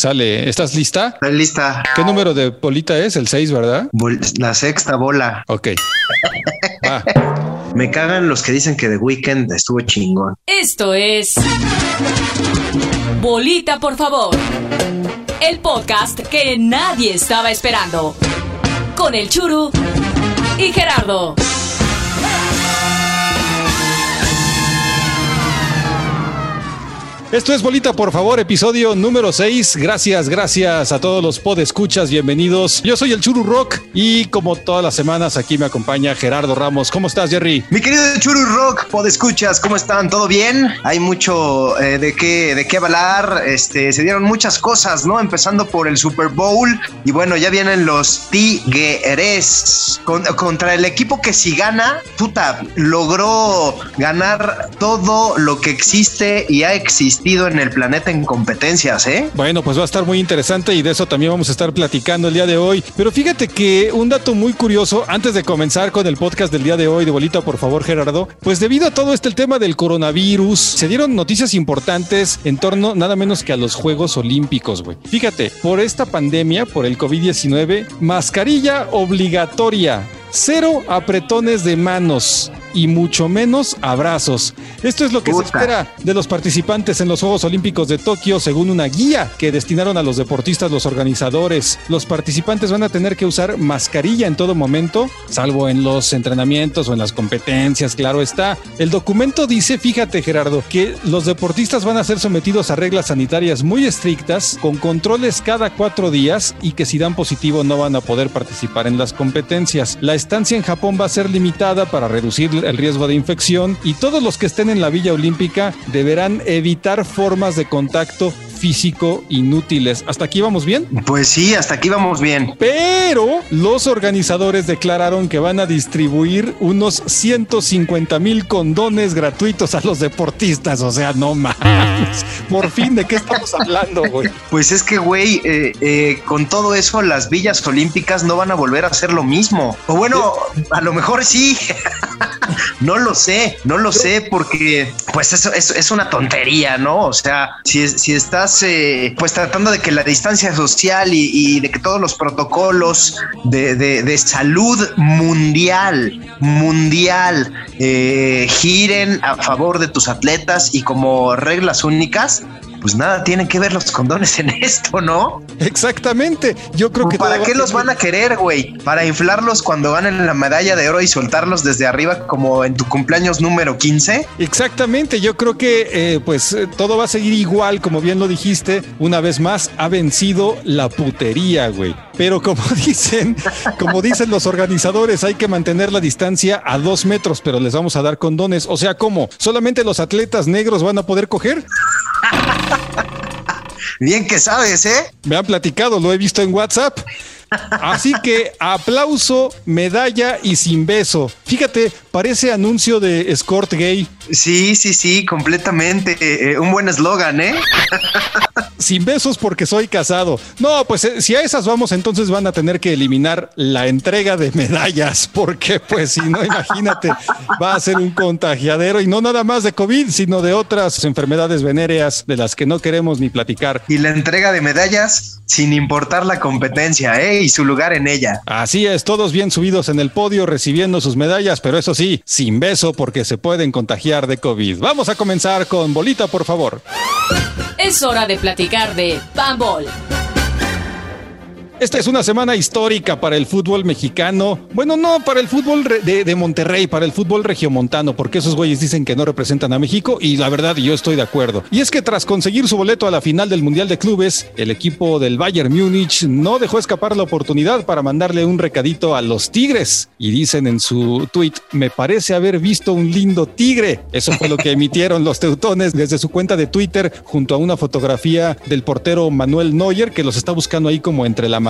Sale, ¿estás lista? Estoy lista. ¿Qué número de bolita es? El 6, ¿verdad? La sexta bola. Ok. Ah. Me cagan los que dicen que The Weeknd estuvo chingón. Esto es Bolita, por favor. El podcast que nadie estaba esperando. Con el Churu y Gerardo. Esto es Bolita, por favor, episodio número 6. Gracias, gracias a todos los podescuchas, bienvenidos. Yo soy el Churu Rock y como todas las semanas aquí me acompaña Gerardo Ramos. ¿Cómo estás, Jerry? Mi querido Churu Rock, podescuchas, ¿cómo están? ¿Todo bien? Hay mucho eh, de qué de qué hablar. Este, se dieron muchas cosas, ¿no? Empezando por el Super Bowl y bueno, ya vienen los Tigres contra el equipo que si gana, puta, logró ganar todo lo que existe y ha existido en el planeta en competencias, ¿eh? Bueno, pues va a estar muy interesante y de eso también vamos a estar platicando el día de hoy. Pero fíjate que un dato muy curioso, antes de comenzar con el podcast del día de hoy, de bolita, por favor, Gerardo, pues debido a todo este el tema del coronavirus, se dieron noticias importantes en torno nada menos que a los Juegos Olímpicos, güey. Fíjate, por esta pandemia, por el COVID-19, mascarilla obligatoria. Cero apretones de manos y mucho menos abrazos. Esto es lo que se espera de los participantes en los Juegos Olímpicos de Tokio según una guía que destinaron a los deportistas los organizadores. Los participantes van a tener que usar mascarilla en todo momento, salvo en los entrenamientos o en las competencias, claro está. El documento dice, fíjate Gerardo, que los deportistas van a ser sometidos a reglas sanitarias muy estrictas, con controles cada cuatro días y que si dan positivo no van a poder participar en las competencias. La estancia en Japón va a ser limitada para reducir el riesgo de infección y todos los que estén en la Villa Olímpica deberán evitar formas de contacto físico inútiles. ¿Hasta aquí vamos bien? Pues sí, hasta aquí vamos bien. Pero los organizadores declararon que van a distribuir unos 150 mil condones gratuitos a los deportistas. O sea, no más. Por fin, ¿de qué estamos hablando, güey? Pues es que, güey, eh, eh, con todo eso, las villas olímpicas no van a volver a hacer lo mismo. O bueno, a lo mejor sí. no lo sé, no lo sé, porque pues eso, es una tontería, ¿no? O sea, si, si estás eh, pues tratando de que la distancia social y, de que todos los protocolos de, salud mundial, mundial, eh, giren a favor de tus atletas y como reglas únicas, pues nada tienen que ver los condones en esto, ¿no? Exactamente. Yo creo que. ¿Para qué los van a querer, güey? Para inflarlos cuando ganen la medalla de oro y soltarlos desde arriba como en tu cumpleaños número 15. Exactamente. Yo creo que eh, pues eh, todo va a seguir igual, como bien lo dijiste. Una vez más, ha vencido la putería, güey. Pero como dicen, como dicen los organizadores, hay que mantener la distancia a dos metros, pero les vamos a dar condones. O sea, ¿cómo? ¿Solamente los atletas negros van a poder coger? Bien que sabes, ¿eh? Me han platicado, lo he visto en WhatsApp. Así que aplauso, medalla y sin beso. Fíjate, parece anuncio de escort gay. Sí, sí, sí, completamente. Eh, un buen eslogan, ¿eh? Sin besos porque soy casado. No, pues eh, si a esas vamos, entonces van a tener que eliminar la entrega de medallas, porque pues si no, imagínate, va a ser un contagiadero y no nada más de COVID, sino de otras enfermedades venéreas de las que no queremos ni platicar. Y la entrega de medallas sin importar la competencia, ¿eh? Y su lugar en ella. Así es, todos bien subidos en el podio recibiendo sus medallas, pero eso sí, sin beso porque se pueden contagiar de COVID. Vamos a comenzar con Bolita, por favor. Es hora de platicar de Bambol. Esta es una semana histórica para el fútbol mexicano. Bueno, no para el fútbol de, Monterrey, para el fútbol regiomontano, porque esos güeyes dicen que no representan a México y la verdad yo estoy de acuerdo. Y es que tras conseguir su boleto a la final del Mundial de Clubes, el equipo del Bayern Múnich no dejó escapar la oportunidad para mandarle un recadito a los Tigres. Y dicen en su tweet, me parece haber visto un lindo tigre. Eso fue lo que emitieron los teutones desde su cuenta de Twitter junto a una fotografía del portero Manuel Neuer que los está buscando ahí como entre la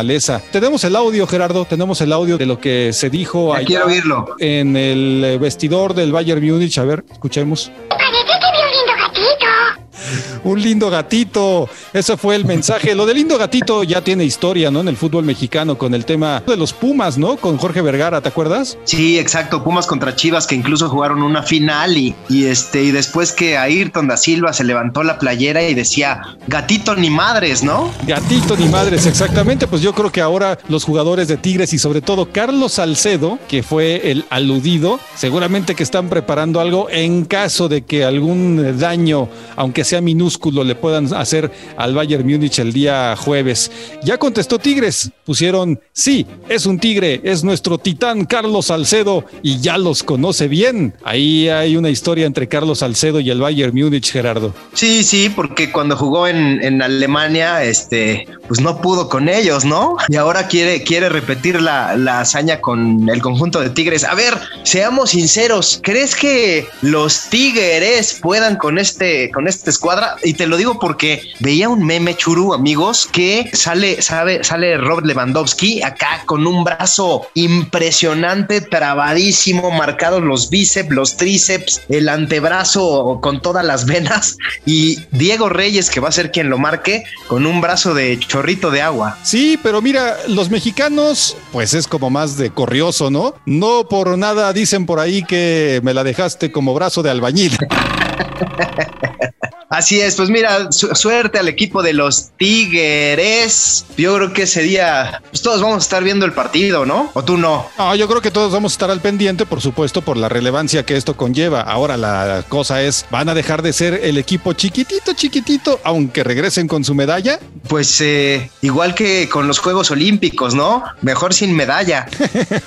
tenemos el audio, Gerardo, tenemos el audio de lo que se dijo ahí quiero oírlo. en el vestidor del Bayern Múnich. A ver, escuchemos. Parece que vi un lindo gatito. Un lindo gatito. Ese fue el mensaje. Lo del lindo gatito ya tiene historia, ¿no? En el fútbol mexicano con el tema de los Pumas, ¿no? Con Jorge Vergara, ¿te acuerdas? Sí, exacto. Pumas contra Chivas que incluso jugaron una final y, y este y después que Ayrton da Silva se levantó la playera y decía gatito ni madres, ¿no? Gatito ni madres, exactamente. Pues yo creo que ahora los jugadores de Tigres y sobre todo Carlos Salcedo, que fue el aludido, seguramente que están preparando algo en caso de que algún daño, aunque sea minúsculo, le puedan hacer al Bayern Múnich el día jueves. Ya contestó Tigres, pusieron, sí, es un tigre, es nuestro titán Carlos Salcedo y ya los conoce bien. Ahí hay una historia entre Carlos Salcedo y el Bayern Múnich, Gerardo. Sí, sí, porque cuando jugó en, en Alemania, este, pues no pudo con ellos, ¿no? Y ahora quiere, quiere repetir la, la hazaña con el conjunto de Tigres. A ver, seamos sinceros, ¿crees que los Tigres puedan con este, con esta escuadra? Y te lo digo porque veía un meme churu, amigos, que sale, sabe, sale Robert Lewandowski acá con un brazo impresionante, trabadísimo, marcados los bíceps, los tríceps, el antebrazo con todas las venas y Diego Reyes, que va a ser quien lo marque, con un brazo de chorrito de agua. Sí, pero mira, los mexicanos, pues es como más de corrioso, ¿no? No por nada dicen por ahí que me la dejaste como brazo de albañil. Así es, pues mira, su suerte al equipo de los Tigres. Yo creo que ese día, pues todos vamos a estar viendo el partido, ¿no? ¿O tú no? No, yo creo que todos vamos a estar al pendiente, por supuesto, por la relevancia que esto conlleva. Ahora la cosa es, ¿van a dejar de ser el equipo chiquitito, chiquitito, aunque regresen con su medalla? Pues eh, igual que con los Juegos Olímpicos, ¿no? Mejor sin medalla.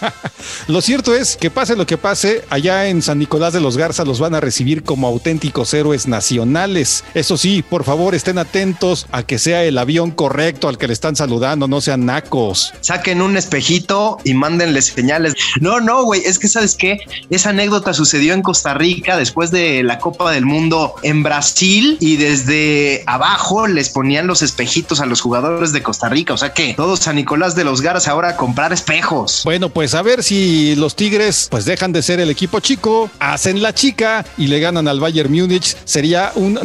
lo cierto es que pase lo que pase, allá en San Nicolás de los Garza los van a recibir como auténticos héroes nacionales. Eso sí, por favor, estén atentos a que sea el avión correcto al que le están saludando, no sean nacos. Saquen un espejito y mándenle señales. No, no, güey, es que sabes qué? Esa anécdota sucedió en Costa Rica después de la Copa del Mundo en Brasil y desde abajo les ponían los espejitos a los jugadores de Costa Rica. O sea que todos San Nicolás de los Garas ahora a comprar espejos. Bueno, pues a ver si los Tigres pues dejan de ser el equipo chico, hacen la chica y le ganan al Bayern Múnich. Sería un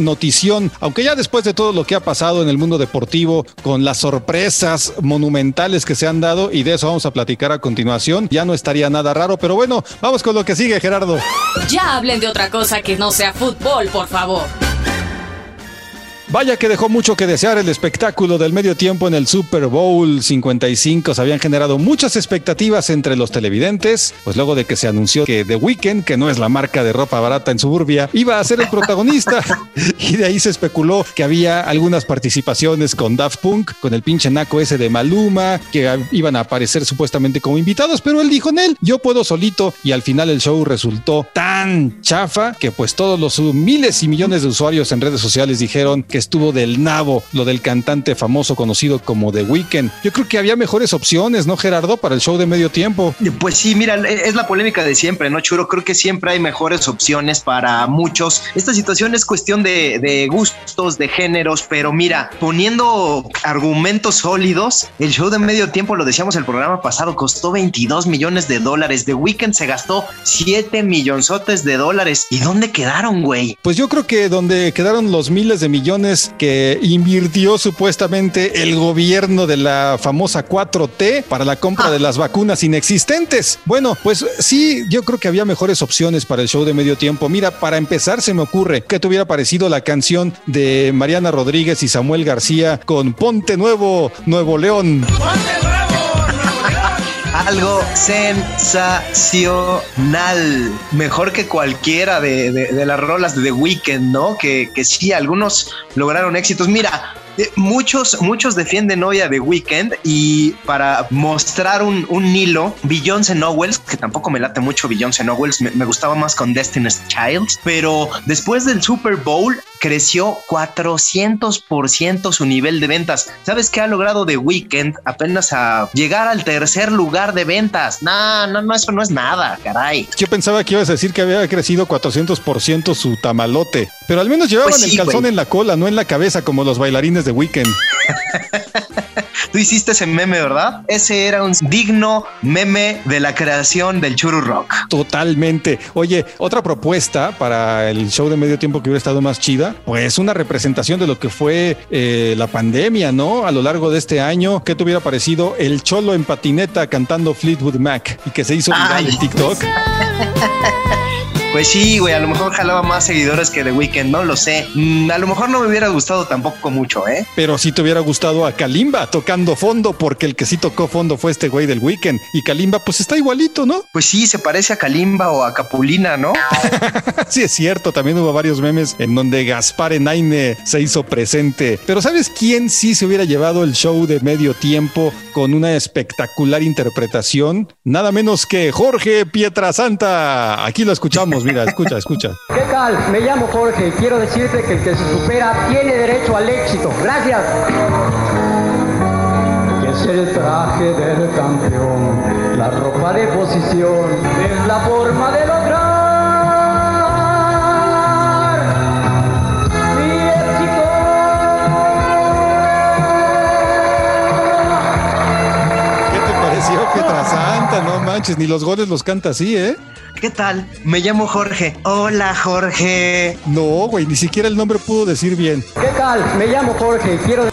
aunque ya después de todo lo que ha pasado en el mundo deportivo, con las sorpresas monumentales que se han dado, y de eso vamos a platicar a continuación, ya no estaría nada raro, pero bueno, vamos con lo que sigue, Gerardo. Ya hablen de otra cosa que no sea fútbol, por favor. Vaya que dejó mucho que desear el espectáculo del medio tiempo en el Super Bowl 55. Se habían generado muchas expectativas entre los televidentes, pues luego de que se anunció que The Weeknd, que no es la marca de ropa barata en suburbia, iba a ser el protagonista. y de ahí se especuló que había algunas participaciones con Daft Punk, con el pinche naco ese de Maluma, que iban a aparecer supuestamente como invitados, pero él dijo en él, yo puedo solito. Y al final el show resultó tan chafa que pues todos los miles y millones de usuarios en redes sociales dijeron que estuvo del nabo lo del cantante famoso conocido como The Weeknd. Yo creo que había mejores opciones, ¿no, Gerardo, para el show de medio tiempo? Pues sí, mira, es la polémica de siempre, ¿no, Churo? Creo que siempre hay mejores opciones para muchos. Esta situación es cuestión de, de gustos, de géneros, pero mira, poniendo argumentos sólidos, el show de medio tiempo, lo decíamos el programa pasado, costó 22 millones de dólares. The Weeknd se gastó 7 millonzotes de dólares. ¿Y dónde quedaron, güey? Pues yo creo que donde quedaron los miles de millones que invirtió supuestamente el gobierno de la famosa 4T para la compra de las vacunas inexistentes. Bueno, pues sí, yo creo que había mejores opciones para el show de medio tiempo. Mira, para empezar se me ocurre que te hubiera parecido la canción de Mariana Rodríguez y Samuel García con Ponte Nuevo, Nuevo León. Algo sensacional. Mejor que cualquiera de, las rolas de The Weeknd, ¿no? Que, que sí, algunos lograron éxitos. Mira, eh, muchos, muchos defienden hoy a The Weeknd y para mostrar un, un hilo, Beyoncé Knowles, que tampoco me late mucho Beyoncé Knowles, me, me gustaba más con Destiny's Child, pero después del Super Bowl creció 400% su nivel de ventas. ¿Sabes qué ha logrado The Weeknd? Apenas a llegar al tercer lugar de ventas. No, no, no, eso no es nada, caray. Yo pensaba que ibas a decir que había crecido 400% su tamalote, pero al menos llevaban pues sí, el calzón wey. en la cola, no en la cabeza como los bailarines de Weekend. Tú hiciste ese meme, ¿verdad? Ese era un digno meme de la creación del Churu Rock. Totalmente. Oye, otra propuesta para el show de medio tiempo que hubiera estado más chida, pues una representación de lo que fue eh, la pandemia, ¿no? A lo largo de este año, ¿qué te hubiera parecido el cholo en patineta cantando Fleetwood Mac y que se hizo viral Ay. en TikTok? Pues sí, güey, a lo mejor jalaba más seguidores que The Weeknd, no lo sé. Mm, a lo mejor no me hubiera gustado tampoco mucho, ¿eh? Pero sí te hubiera gustado a Kalimba tocando fondo, porque el que sí tocó fondo fue este güey del Weekend. Y Kalimba, pues está igualito, ¿no? Pues sí, se parece a Kalimba o a Capulina, ¿no? sí, es cierto. También hubo varios memes en donde Gaspar Enaine se hizo presente. Pero ¿sabes quién sí se hubiera llevado el show de medio tiempo con una espectacular interpretación? Nada menos que Jorge Pietrasanta. Aquí lo escuchamos, mira, escucha, escucha. ¿Qué tal? Me llamo Jorge y quiero decirte que el que se supera tiene derecho al éxito. Gracias. Es el traje del campeón, la ropa de posición, es la forma de lograr ¿Qué te pareció Pietrasanta? No manches, ni los goles los canta así, ¿eh? ¿Qué tal? Me llamo Jorge. Hola, Jorge. No, güey, ni siquiera el nombre pudo decir bien. ¿Qué tal? Me llamo Jorge y quiero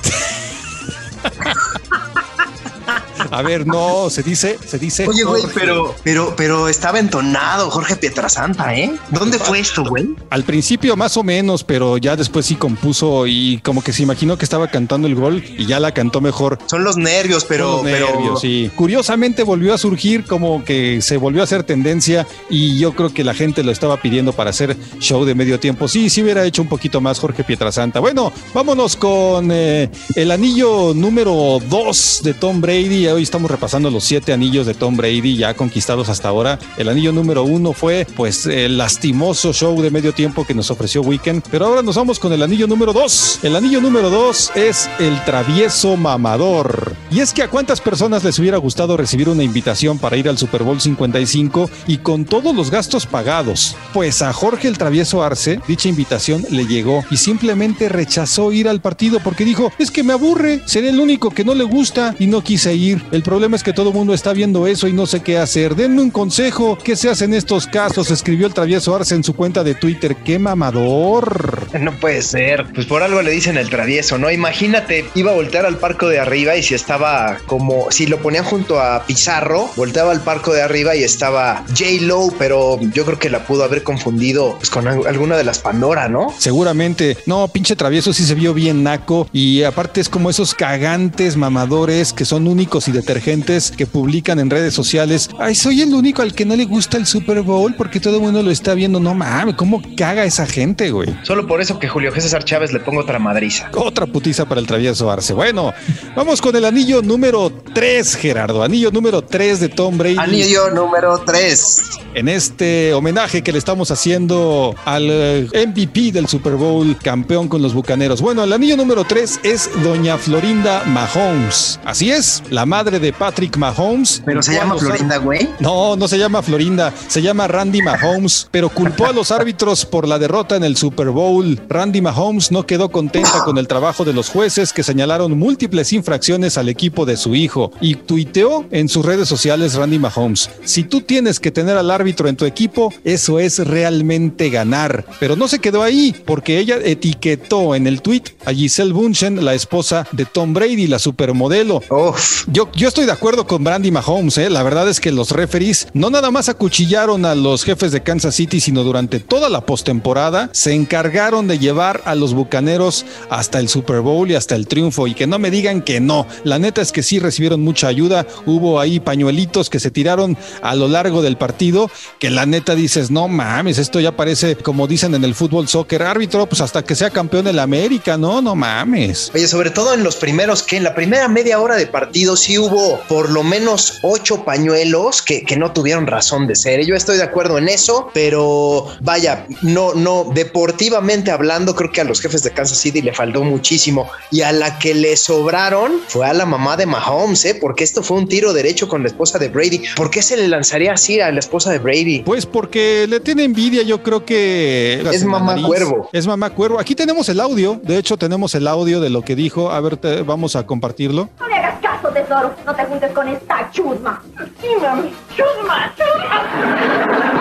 A ver, no, se dice, se dice. Oye, güey, pero, pero, pero estaba entonado Jorge Pietrasanta, ¿eh? ¿Dónde fue esto, güey? Al principio más o menos, pero ya después sí compuso y como que se imaginó que estaba cantando el gol y ya la cantó mejor. Son los nervios, pero, Los pero nervios, sí. Curiosamente volvió a surgir como que se volvió a hacer tendencia y yo creo que la gente lo estaba pidiendo para hacer show de medio tiempo. Sí, sí hubiera hecho un poquito más Jorge Pietrasanta. Bueno, vámonos con eh, el anillo número 2 de Tom Brady. Hoy estamos repasando los siete anillos de Tom Brady ya conquistados hasta ahora. El anillo número uno fue pues el lastimoso show de medio tiempo que nos ofreció Weekend. Pero ahora nos vamos con el anillo número 2. El anillo número 2 es el travieso mamador. Y es que a cuántas personas les hubiera gustado recibir una invitación para ir al Super Bowl 55 y con todos los gastos pagados. Pues a Jorge el travieso Arce dicha invitación le llegó y simplemente rechazó ir al partido porque dijo, es que me aburre, seré el único que no le gusta y no quise ir. El problema es que todo el mundo está viendo eso y no sé qué hacer. Denme un consejo, ¿qué se hace en estos casos? Escribió el travieso Arce en su cuenta de Twitter. ¡Qué mamador! No puede ser. Pues por algo le dicen el travieso, ¿no? Imagínate, iba a voltear al parco de arriba y si estaba como, si lo ponían junto a Pizarro, volteaba al parco de arriba y estaba J. Lo, pero yo creo que la pudo haber confundido pues, con al- alguna de las Pandora, ¿no? Seguramente. No, pinche travieso sí se vio bien naco. Y aparte es como esos cagantes mamadores que son únicos y detergentes que publican en redes sociales. Ay, soy el único al que no le gusta el Super Bowl porque todo el mundo lo está viendo. No mames, ¿cómo caga esa gente, güey? Solo por eso que Julio César Chávez le pongo otra madriza. Otra putiza para el travieso Arce. Bueno, vamos con el anillo número 3, Gerardo. Anillo número 3 de Tom Brady. Anillo número 3. en este homenaje que le estamos haciendo al eh, MVP del Super Bowl, campeón con los Bucaneros. Bueno, el anillo número 3 es Doña Florinda Mahomes. Así es, la madre de Patrick Mahomes. Pero se llama Florinda, güey. no, no se llama Florinda, se llama Randy Mahomes, pero culpó a los árbitros por la derrota en el Super Bowl. Randy Mahomes no quedó contenta con el trabajo de los jueces que señalaron múltiples infracciones al equipo de su hijo y tuiteó en sus redes sociales Randy Mahomes. Si tú tienes que tener al árbitro en tu equipo, eso es realmente ganar. Pero no se quedó ahí, porque ella etiquetó en el tweet a Giselle Bunchen, la esposa de Tom Brady, la supermodelo. Uf. Yo, yo estoy de acuerdo con Brandy Mahomes, ¿eh? la verdad es que los referees no nada más acuchillaron a los jefes de Kansas City, sino durante toda la postemporada se encargaron de llevar a los bucaneros hasta el Super Bowl y hasta el triunfo. Y que no me digan que no. La neta es que sí recibieron mucha ayuda. Hubo ahí pañuelitos que se tiraron a lo largo del partido, que la neta dices, no mames, esto ya parece como dicen en el fútbol soccer, árbitro, pues hasta que sea campeón de la América, no, no mames. Oye, sobre todo en los primeros, que en la primera media hora de partido sí hubo por lo menos ocho pañuelos que, que no tuvieron razón de ser. Yo estoy de acuerdo en eso, pero vaya, no, no, deportivamente hablando, creo que a los jefes de Kansas City le faltó muchísimo. Y a la que le sobraron fue a la mamá de Mahomes, ¿eh? porque esto fue un tiro derecho con la esposa de Brady. ¿Por qué se le lanzaría así a la esposa de Brady? Pues porque le tiene envidia, yo creo que... Es mamá cuervo. Es mamá cuervo. Aquí tenemos el audio, de hecho tenemos el audio de lo que dijo. A ver, te- vamos a compartirlo. No le hagas paso, tesoro. No te juntes con esta chusma. Sí, mami. Chusma, chusma.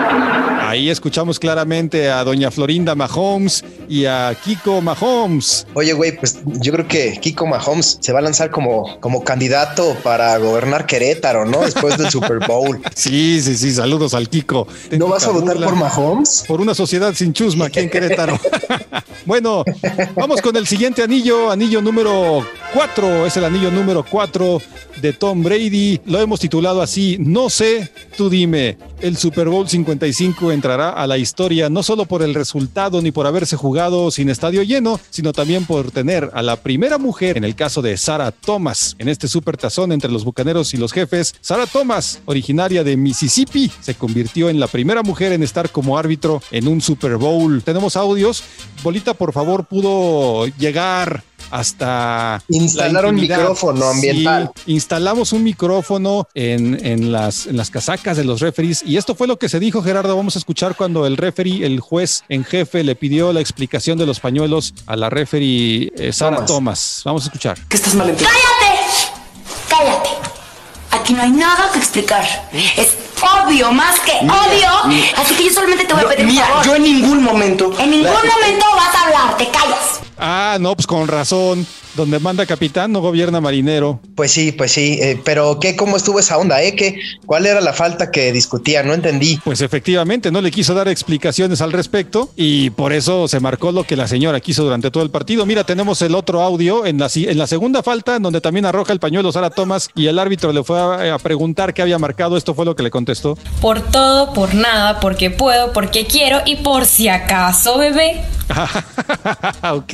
Ahí escuchamos claramente a doña Florinda Mahomes y a Kiko Mahomes. Oye, güey, pues yo creo que Kiko Mahomes se va a lanzar como, como candidato para gobernar Querétaro, ¿no? Después del Super Bowl. Sí, sí, sí, saludos al Kiko. ¿No vas a votar por Mahomes? Por una sociedad sin chusma aquí en Querétaro. bueno, vamos con el siguiente anillo, anillo número 4, es el anillo número 4 de Tom Brady. Lo hemos titulado así, no sé, tú dime. El Super Bowl 55 entrará a la historia no solo por el resultado ni por haberse jugado sin estadio lleno, sino también por tener a la primera mujer, en el caso de Sarah Thomas, en este super tazón entre los bucaneros y los jefes. Sarah Thomas, originaria de Mississippi, se convirtió en la primera mujer en estar como árbitro en un Super Bowl. Tenemos audios. Bolita, por favor, pudo llegar hasta instalar un micrófono ambiental. Sí, instalamos un micrófono en, en, las, en las casacas de los referees y esto fue lo que se dijo, Gerardo. Vamos a escuchar cuando el referee, el juez en jefe, le pidió la explicación de los pañuelos a la referee eh, Sara Thomas. Thomas. Vamos a escuchar. ¿Qué estás mal ¡Cállate! ¡Cállate! Aquí no hay nada que explicar. Es obvio, más que mira, obvio. Mira. Así que yo solamente te voy a pedir mira, un favor. yo en ningún momento. En ningún momento vas a hablar, te callas. Ah, no, pues con razón. Donde manda capitán no gobierna marinero. Pues sí, pues sí. Eh, pero ¿qué? ¿Cómo estuvo esa onda? Eh? ¿Qué, ¿Cuál era la falta que discutía? No entendí. Pues efectivamente, no le quiso dar explicaciones al respecto y por eso se marcó lo que la señora quiso durante todo el partido. Mira, tenemos el otro audio en la, en la segunda falta, en donde también arroja el pañuelo Sara Thomas y el árbitro le fue a, a preguntar qué había marcado. Esto fue lo que le contestó. Por todo, por nada, porque puedo, porque quiero y por si acaso, bebé. ok,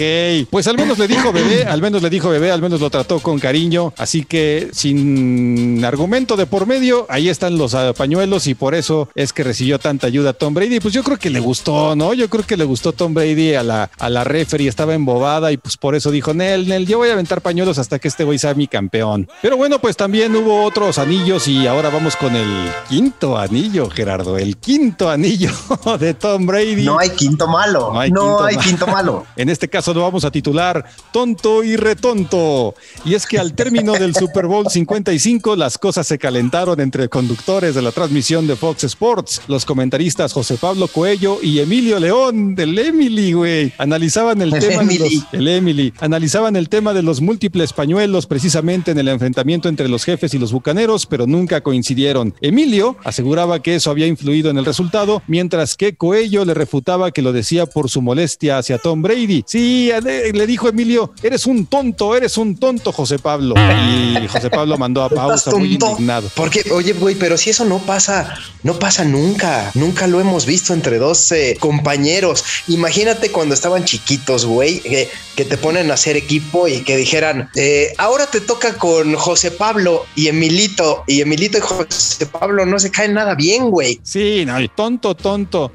pues al menos le dijo bebé, al menos le dijo bebé, al menos lo trató con cariño, así que sin argumento de por medio, ahí están los uh, pañuelos y por eso es que recibió tanta ayuda Tom Brady. Pues yo creo que le gustó, ¿no? Yo creo que le gustó Tom Brady a la, a la referee, estaba embobada y pues por eso dijo, Nel, Nel, yo voy a aventar pañuelos hasta que este güey sea mi campeón. Pero bueno, pues también hubo otros anillos y ahora vamos con el quinto anillo, Gerardo, el quinto anillo de Tom Brady. No hay quinto malo. No hay no quinto hay quinto malo. En este caso lo vamos a titular Tonto y Retonto. Y es que al término del Super Bowl 55 las cosas se calentaron entre conductores de la transmisión de Fox Sports. Los comentaristas José Pablo Coello y Emilio León del Emily, güey, analizaban el, El tema de Emily. los, el Emily, analizaban el tema de los múltiples pañuelos precisamente en el enfrentamiento entre los jefes y los bucaneros, pero nunca coincidieron. Emilio aseguraba que eso había influido en el resultado, mientras que Coello le refutaba que lo decía por su molestia hacia Tom Brady. Sí, le le dijo Emilio, eres un tonto, eres un tonto, José Pablo. Y José Pablo mandó a ¿Estás pausa muy indignado. Porque, oye, güey, pero si eso no pasa, no pasa nunca. Nunca lo hemos visto entre dos eh, compañeros. Imagínate cuando estaban chiquitos, güey, que, que te ponen a hacer equipo y que dijeran, eh, ahora te toca con José Pablo y Emilito. Y Emilito y José Pablo no se caen nada bien, güey. Sí, no, tonto, tonto.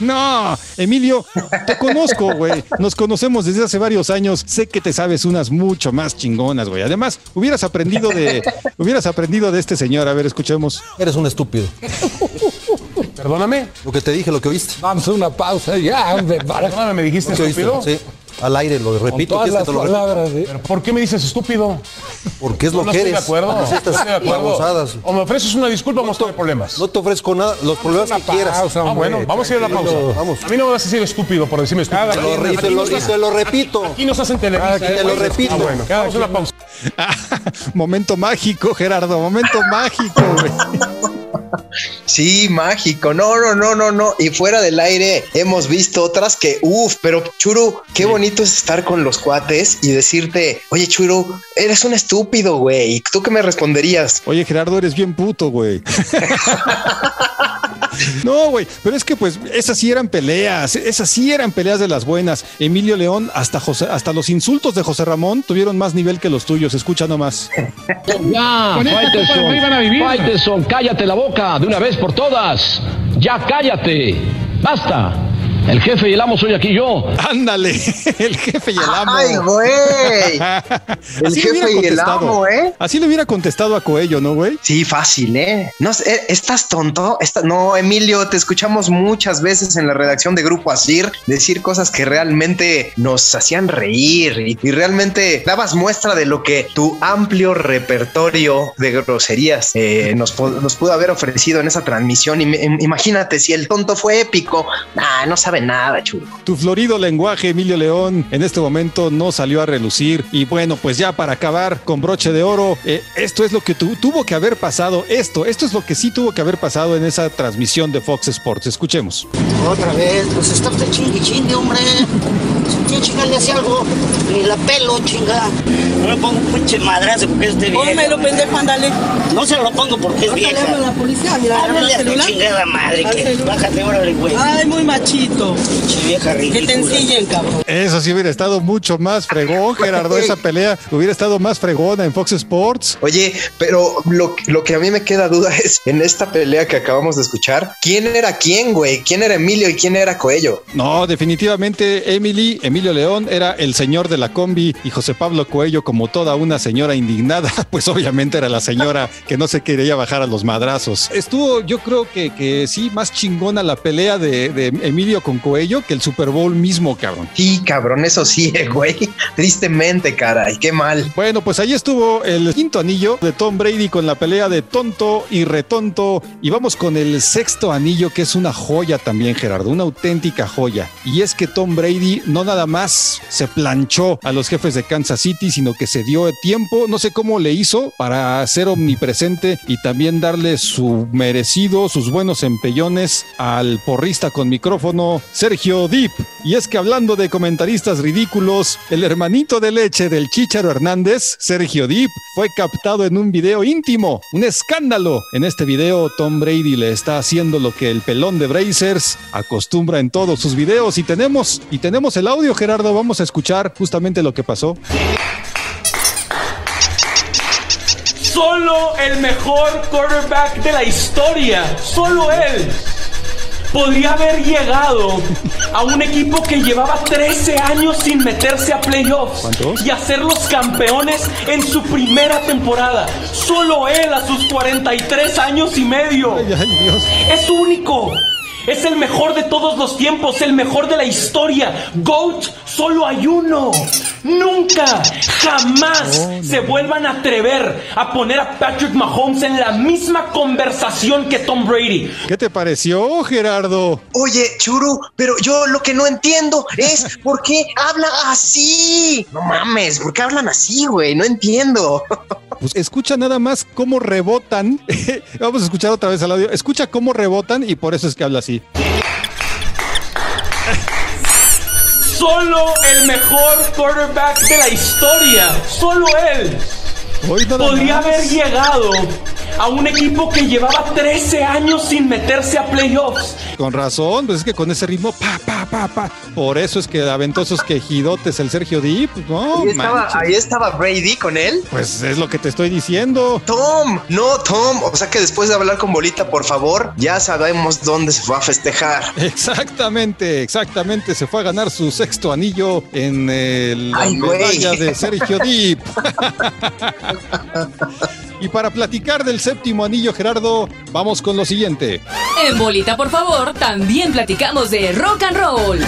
No, Emilio, te conozco, güey. Nos conocemos desde hace varios años. Sé que te sabes unas mucho más chingonas, güey. Además, hubieras aprendido de, hubieras aprendido de este señor. A ver, escuchemos. Eres un estúpido. Perdóname. Lo que te dije, lo que oíste. Vamos a una pausa ya, hombre. Para... Perdóname, me dijiste que oíste, estúpido. Sí. Al aire, lo Con repito. todas ¿quieres que las te lo palabras. ¿eh? Pero ¿por qué me dices estúpido? Porque es lo no que estoy eres. de acuerdo. No estas estoy de acuerdo. babosadas. O me ofreces una disculpa o vamos a tener problemas. No te ofrezco nada, los problemas que quieras. pausa, Ah, bueno, vamos a ir a la pausa. Vamos. A mí no me vas a decir estúpido por decirme estúpido. Cada Te lo, y te lo- y te lo repito. Aquí nos hacen televisa. Cada ¿eh, te lo repito. Ah, bueno, Cada vamos a una pausa. momento mágico, Gerardo. Momento mágico, güey. Sí, mágico. No, no, no, no, no. Y fuera del aire hemos visto otras que, uff, pero Churu, qué bonito es estar con los cuates y decirte, oye, Churu, eres un estúpido, güey. ¿Tú qué me responderías? Oye, Gerardo, eres bien puto, güey. No, güey, pero es que pues esas sí eran peleas, esas sí eran peleas de las buenas. Emilio León, hasta José, hasta los insultos de José Ramón tuvieron más nivel que los tuyos. Escucha nomás. Ya. Faitelson, cállate la boca de una vez por todas. Ya cállate. Basta. El jefe y el amo soy aquí yo. Ándale, el jefe y el amo. Ay, güey. El Así jefe y el contestado. amo, ¿eh? Así le hubiera contestado a Coello, ¿no, güey? Sí, fácil, ¿eh? No, sé, ¿eh? ¿estás tonto? Esta- No, Emilio, te escuchamos muchas veces en la redacción de Grupo Asir decir cosas que realmente nos hacían reír y, y realmente dabas muestra de lo que tu amplio repertorio de groserías eh, nos, nos pudo haber ofrecido en esa transmisión. Y imagínate si el tonto fue épico. Nah, no sabe nada, chulo. Tu florido lenguaje, Emilio León, en este momento no salió a relucir. Y bueno, pues ya para acabar con broche de oro, eh, esto es lo que tu- tuvo que haber pasado. Esto, esto es lo que sí tuvo que haber pasado en esa transmisión de Fox Sports. Escuchemos. Otra vez, pues está usted chingue chingue, hombre. Chinga le hace algo, ni la pelo, chinga. No le pongo un pinche madrazo porque es de vieja. Pónmelo, pendejo, ándale. No se lo pongo porque es vieja. hablo a la policía, mira, Háblale a tu celular. chingada madre, que celular. bájate, órale, güey. Ay, muy machito. Pinche vieja Que te ridícula. ensillen, cabrón. Eso sí hubiera estado mucho más fregón, Gerardo. Esa pelea hubiera estado más fregona en Fox Sports. Oye, pero lo, lo que a mí me queda duda es en esta pelea que acabamos de escuchar, ¿quién era quién, güey? ¿Quién era Emilio y quién era Coello? No, definitivamente Emily, Emilio León era el señor de la combi y José Pablo Coello como toda una señora indignada, pues obviamente era la señora que no se quería bajar a los madrazos. Estuvo, yo creo que, que sí, más chingona la pelea de, de Emilio con Coello que el Super Bowl mismo, cabrón. Sí, cabrón, eso sí, güey. Tristemente, caray, qué mal. Bueno, pues ahí estuvo el quinto anillo de Tom Brady con la pelea de tonto y retonto. Y vamos con el sexto anillo, que es una joya también, Gerardo, una auténtica joya. Y es que Tom Brady no nada más se planchó a los jefes de Kansas City, sino que se dio tiempo, no sé cómo le hizo, para ser omnipresente y también darle su merecido, sus buenos empellones al porrista con micrófono, Sergio Deep. Y es que hablando de comentaristas ridículos, el hermanito de leche del Chícharo Hernández, Sergio Deep, fue captado en un video íntimo, un escándalo. En este video, Tom Brady le está haciendo lo que el pelón de Brazers acostumbra en todos sus videos y tenemos y tenemos el audio, Gerardo, vamos a escuchar justamente lo que pasó. Solo el mejor quarterback de la historia, solo él, podría haber llegado a un equipo que llevaba 13 años sin meterse a playoffs ¿Cuántos? y hacerlos campeones en su primera temporada. Solo él a sus 43 años y medio. Ay, ay, Dios. Es único. Es el mejor de todos los tiempos, el mejor de la historia. GOAT, solo hay uno. Nunca, jamás se vuelvan a atrever a poner a Patrick Mahomes en la misma conversación que Tom Brady. ¿Qué te pareció, Gerardo? Oye, Churu, pero yo lo que no entiendo es por qué habla así. No mames, ¿por qué hablan así, güey? No entiendo. Pues escucha nada más cómo rebotan. Vamos a escuchar otra vez el audio. Escucha cómo rebotan y por eso es que habla así. Solo el mejor quarterback de la historia, solo él, podría haber llegado a un equipo que llevaba 13 años sin meterse a playoffs. Con razón, pues es que con ese ritmo, pa, pa, pa, pa. Por eso es que aventó esos quejidotes el Sergio Di. Pues no, ahí, estaba, ahí estaba Brady con él. Pues es lo que te estoy diciendo. Tom, no, Tom. O sea que después de hablar con Bolita, por favor, ya sabemos dónde se fue a festejar. Exactamente, exactamente. Se fue a ganar su sexto anillo en eh, la Ay, güey. medalla de Sergio Deep. y para platicar del séptimo anillo, Gerardo, vamos con lo siguiente. En Bolita, por favor, también platicamos de rock and roll.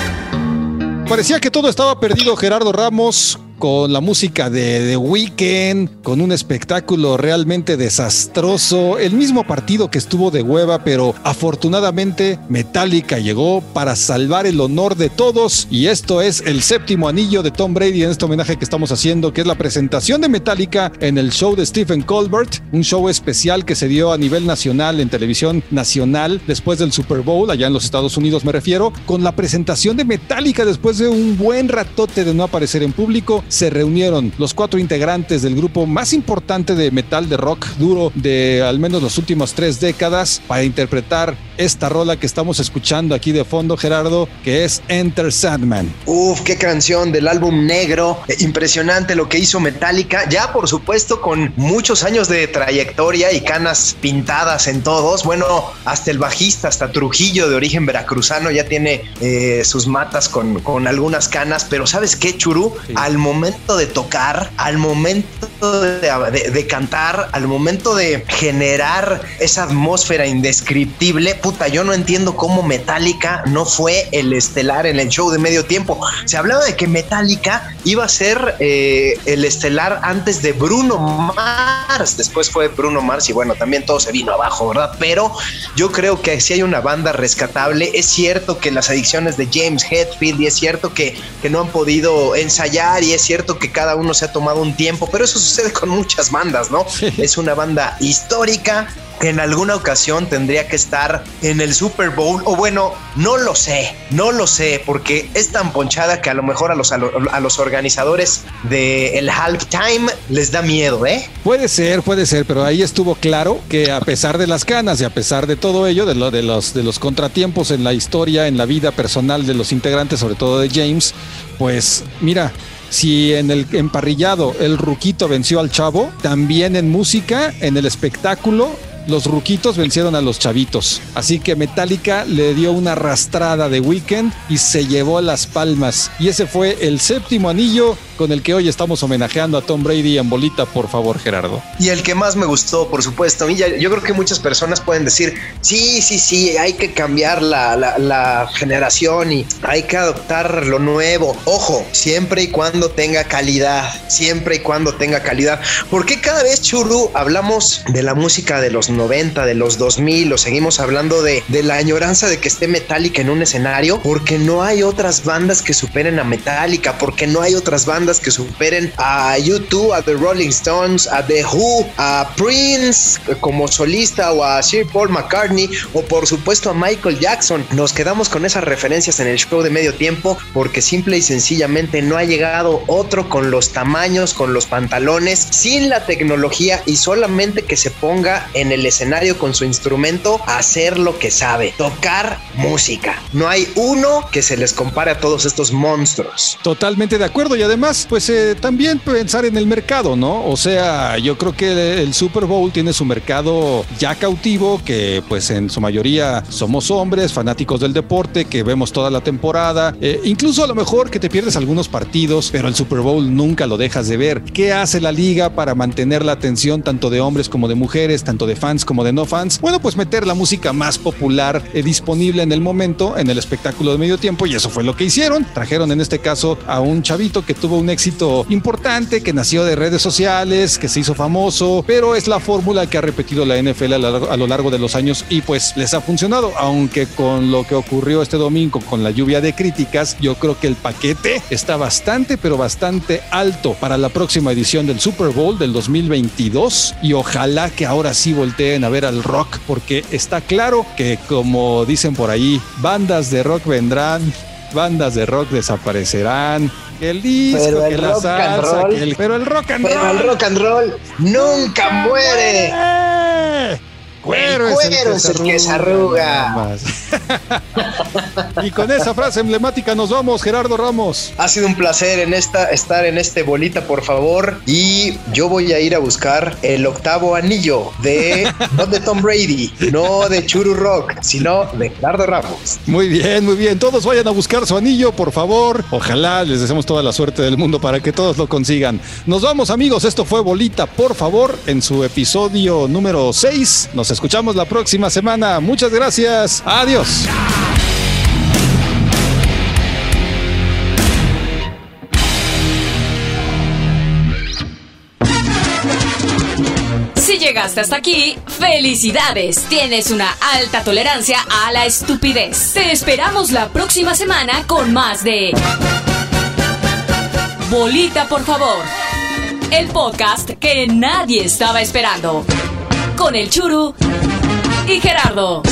Parecía que todo estaba perdido, Gerardo Ramos, con la música de The Weeknd, con un espectáculo realmente desastroso, el mismo partido que estuvo de hueva, pero afortunadamente Metallica llegó para salvar el honor de todos y esto es el séptimo anillo de Tom Brady en este homenaje que estamos haciendo, que es la presentación de Metallica en el show de Stephen Colbert, un show especial que se dio a nivel nacional en televisión nacional después del Super Bowl, allá en los Estados Unidos me refiero, con la presentación de Metallica después de un buen ratote de no aparecer en público. Se reunieron los cuatro integrantes del grupo más importante de metal de rock duro de al menos las últimas tres décadas para interpretar esta rola que estamos escuchando aquí de fondo, Gerardo, que es Enter Sandman. Uf, qué canción del álbum negro. Eh, Impresionante lo que hizo Metallica. Ya, por supuesto, con muchos años de trayectoria y canas pintadas en todos. Bueno, hasta el bajista, hasta Trujillo de origen veracruzano ya tiene eh, sus matas con, con algunas canas. Pero ¿sabes qué, Churu? Al momento de tocar, al momento de, cantar, al momento de generar esa atmósfera indescriptible, puta, yo no entiendo cómo Metallica no fue el estelar en el show de medio tiempo. Se hablaba de que Metallica iba a ser eh, el estelar antes de Bruno Mars. Después fue Bruno Mars y bueno, también todo se vino abajo, ¿verdad? Pero yo creo que si hay una banda rescatable, es cierto que las adicciones de James Hetfield y es cierto que, que no han podido ensayar y es cierto que cada uno se ha tomado un tiempo, pero eso sucede con muchas bandas, ¿no? Es una banda histórica que en alguna ocasión tendría que estar en el Super Bowl, o bueno, no lo sé, no lo sé, porque es tan ponchada que a lo mejor a los, a, lo- a los organizadores del halftime les da miedo, ¿eh? Puede ser, puede ser, pero ahí estuvo claro que a pesar de las canas y a pesar de todo ello, de, lo, de, los, de los contratiempos en la historia, en la vida personal de los integrantes, sobre todo de James, pues mira, si en el emparrillado el ruquito venció al chavo, también en música, en el espectáculo, los ruquitos vencieron a los chavitos. Así que Metallica le dio una arrastrada de weekend y se llevó las palmas. Y ese fue el séptimo anillo con el que hoy estamos homenajeando a Tom Brady en bolita, por favor, Gerardo. Y el que más me gustó, por supuesto, y ya- yo creo que muchas personas pueden decir, sí, sí, sí, hay que cambiar la, la- la generación y hay que adoptar lo nuevo. Ojo, siempre y cuando tenga calidad, siempre y cuando tenga calidad. Porque cada vez, Churru, hablamos de la música de los 90, de los 2000, o seguimos hablando de, de la añoranza de que esté Metallica en un escenario, porque no hay otras bandas que superen a Metallica, porque no hay otras bandas que superen a U2, a The Rolling Stones, a The Who, a Prince eh, como solista o a Sir Paul McCartney o por supuesto a Michael Jackson. Nos quedamos con esas referencias en el show de medio tiempo porque simple y sencillamente no ha llegado otro con los tamaños, con los pantalones, sin la tecnología y solamente que se ponga en el escenario con su instrumento a hacer lo que sabe, tocar música. No hay uno que se les compare a todos estos monstruos. Totalmente de acuerdo y además, pues eh, también pensar en el mercado, ¿no? O sea, yo creo que el Super Bowl tiene su mercado ya cautivo, que pues en su mayoría somos hombres, fanáticos del deporte, que vemos toda la temporada, eh, incluso a lo mejor que te pierdes algunos partidos, pero el Super Bowl nunca lo dejas de ver. ¿Qué hace la liga para mantener la atención tanto de hombres como de mujeres, tanto de fans como de no fans? Bueno, pues meter la música más popular eh, disponible en el momento en el espectáculo de medio tiempo y eso fue lo que hicieron. Trajeron en este caso a un chavito que tuvo un éxito importante, que nació de redes sociales, que se hizo famoso, pero es la fórmula que ha repetido la NFL a lo largo de los años y pues les ha funcionado, aunque con lo que ocurrió este domingo con la lluvia de críticas, yo creo que el paquete está bastante, pero bastante alto para la próxima edición del Super Bowl del 2022 y ojalá que ahora sí volteen a ver al rock porque está claro que como dicen por ahí, bandas de rock vendrán, bandas de rock desaparecerán, que el disco, Pero el que la rock and salsa, roll- que el- pero el rock and Pero roll. el rock and roll nunca muere. Cuero, El cuero es el que se arruga. y con esa frase emblemática nos vamos, Gerardo Ramos. Ha sido un placer en esta, estar en este bolita, por favor. Y yo voy a ir a buscar el octavo anillo de, no de Tom Brady, no de Churu Rock, sino de Gerardo Ramos. Muy bien, muy bien. Todos vayan a buscar su anillo, por favor. Ojalá les deseamos toda la suerte del mundo para que todos lo consigan. Nos vamos, amigos. Esto fue Bolita, por favor, en su episodio número 6. Nos escuchamos la próxima semana. Muchas gracias. Adiós. Si llegaste hasta aquí, felicidades. Tienes una alta tolerancia a la estupidez. Te esperamos la próxima semana con más de Bolita, por favor. El podcast que nadie estaba esperando. Con el Churu y Gerardo.